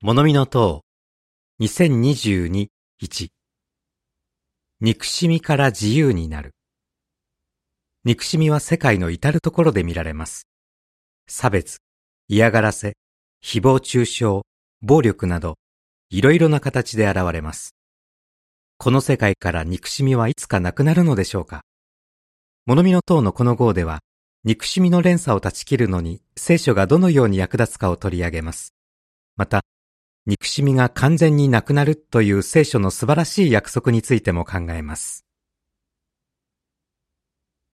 物見の塔2022-1憎しみから自由になる憎しみは世界の至るところで見られます。差別、嫌がらせ、誹謗中傷、暴力など、いろいろな形で現れます。この世界から憎しみはいつかなくなるのでしょうか物見の塔のこの号では、憎しみの連鎖を断ち切るのに聖書がどのように役立つかを取り上げます。また、憎しみが完全になくなるという聖書の素晴らしい約束についても考えます。